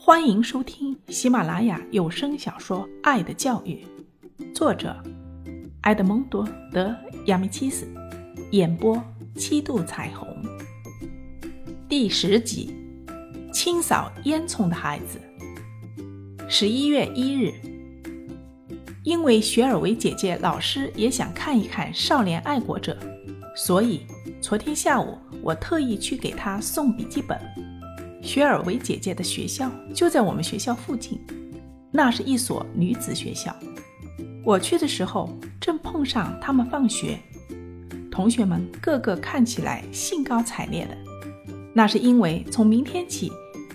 欢迎收听喜马拉雅有声小说《爱的教育》，作者埃德蒙多·德亚米契斯，演播七度彩虹。第十集：清扫烟囱的孩子。十一月一日，因为雪尔维姐姐老师也想看一看少年爱国者，所以昨天下午我特意去给她送笔记本。雪尔维姐姐的学校就在我们学校附近，那是一所女子学校。我去的时候正碰上他们放学，同学们个个看起来兴高采烈的。那是因为从明天起，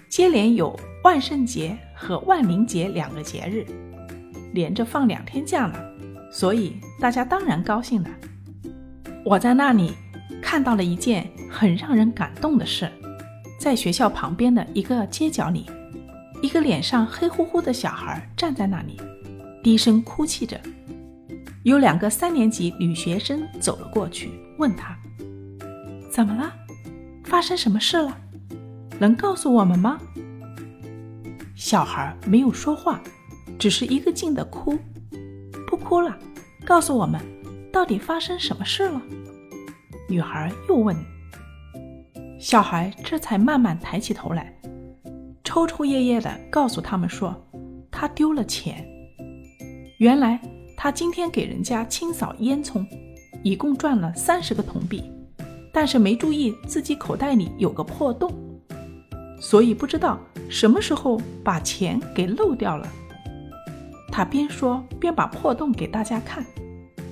接连有万圣节和万灵节两个节日，连着放两天假呢，所以大家当然高兴了。我在那里看到了一件很让人感动的事。在学校旁边的一个街角里，一个脸上黑乎乎的小孩站在那里，低声哭泣着。有两个三年级女学生走了过去，问他：“怎么了？发生什么事了？能告诉我们吗？”小孩没有说话，只是一个劲的哭。不哭了，告诉我们，到底发生什么事了？女孩又问。小孩这才慢慢抬起头来，抽抽噎噎的告诉他们说：“他丢了钱。原来他今天给人家清扫烟囱，一共赚了三十个铜币，但是没注意自己口袋里有个破洞，所以不知道什么时候把钱给漏掉了。”他边说边把破洞给大家看，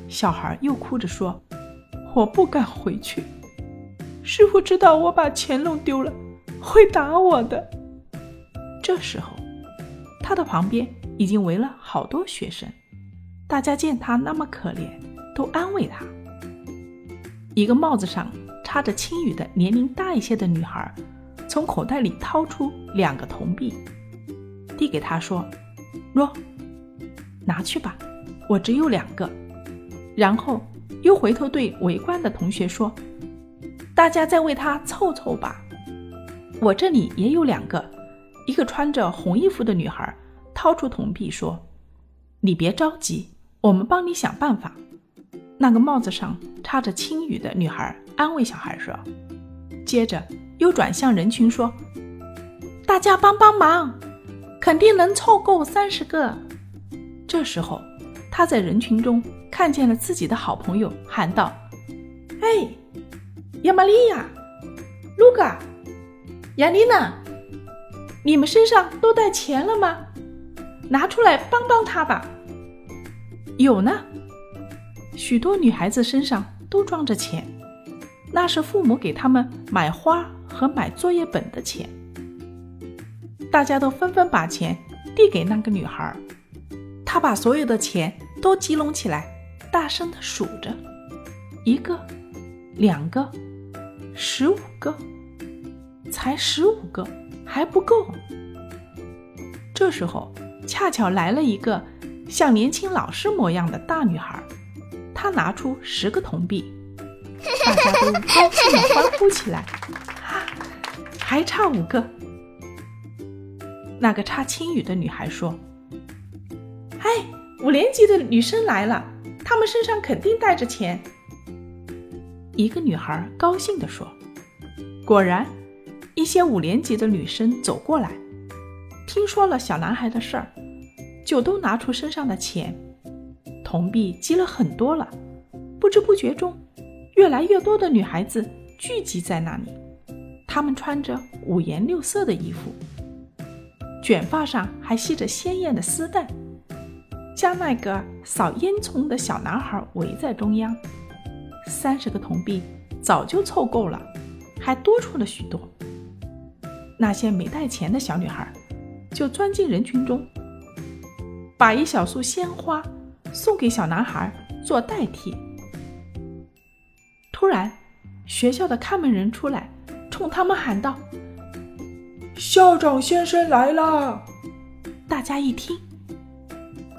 小孩又哭着说：“我不敢回去。”师傅知道我把钱弄丢了，会打我的。这时候，他的旁边已经围了好多学生，大家见他那么可怜，都安慰他。一个帽子上插着青羽的年龄大一些的女孩，从口袋里掏出两个铜币，递给他说：“喏，拿去吧，我只有两个。”然后又回头对围观的同学说。大家再为他凑凑吧。我这里也有两个。一个穿着红衣服的女孩掏出铜币说：“你别着急，我们帮你想办法。”那个帽子上插着青羽的女孩安慰小孩说，接着又转向人群说：“大家帮帮忙，肯定能凑够三十个。”这时候，他在人群中看见了自己的好朋友，喊道：“哎！”亚玛利亚、卢卡、亚丽娜，你们身上都带钱了吗？拿出来帮帮他吧。有呢，许多女孩子身上都装着钱，那是父母给他们买花和买作业本的钱。大家都纷纷把钱递给那个女孩，她把所有的钱都集拢起来，大声的数着：一个，两个。十五个，才十五个，还不够。这时候，恰巧来了一个像年轻老师模样的大女孩，她拿出十个铜币，大家都高兴的欢呼起来。啊，还差五个。那个插青语的女孩说：“哎，五年级的女生来了，她们身上肯定带着钱。”一个女孩高兴地说：“果然，一些五年级的女生走过来，听说了小男孩的事儿，就都拿出身上的钱，铜币积了很多了。不知不觉中，越来越多的女孩子聚集在那里，她们穿着五颜六色的衣服，卷发上还系着鲜艳的丝带，将那个扫烟囱的小男孩围在中央。”三十个铜币早就凑够了，还多出了许多。那些没带钱的小女孩就钻进人群中，把一小束鲜花送给小男孩做代替。突然，学校的看门人出来，冲他们喊道：“校长先生来了！”大家一听，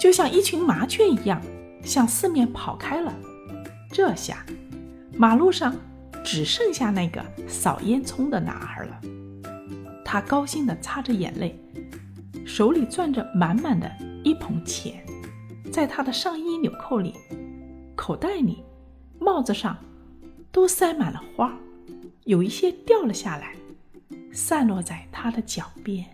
就像一群麻雀一样，向四面跑开了。这下，马路上只剩下那个扫烟囱的男孩了。他高兴地擦着眼泪，手里攥着满满的一捧钱，在他的上衣纽扣里、口袋里、帽子上都塞满了花，有一些掉了下来，散落在他的脚边。